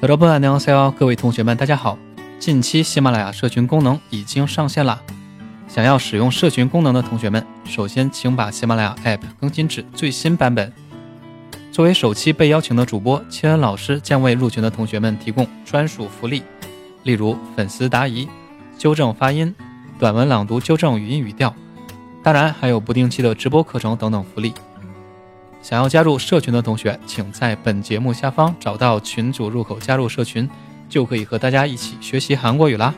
여러분안녕하세요，各位同学们，大家好。近期喜马拉雅社群功能已经上线啦，想要使用社群功能的同学们，首先请把喜马拉雅 App 更新至最新版本。作为首期被邀请的主播，切恩老师将为入群的同学们提供专属福利，例如粉丝答疑、纠正发音、短文朗读纠正语音语调，当然还有不定期的直播课程等等福利。 想要加入社群的同学，请在本节目下方找到群组入口加入社群，就可以和大家一起学习韩国语啦。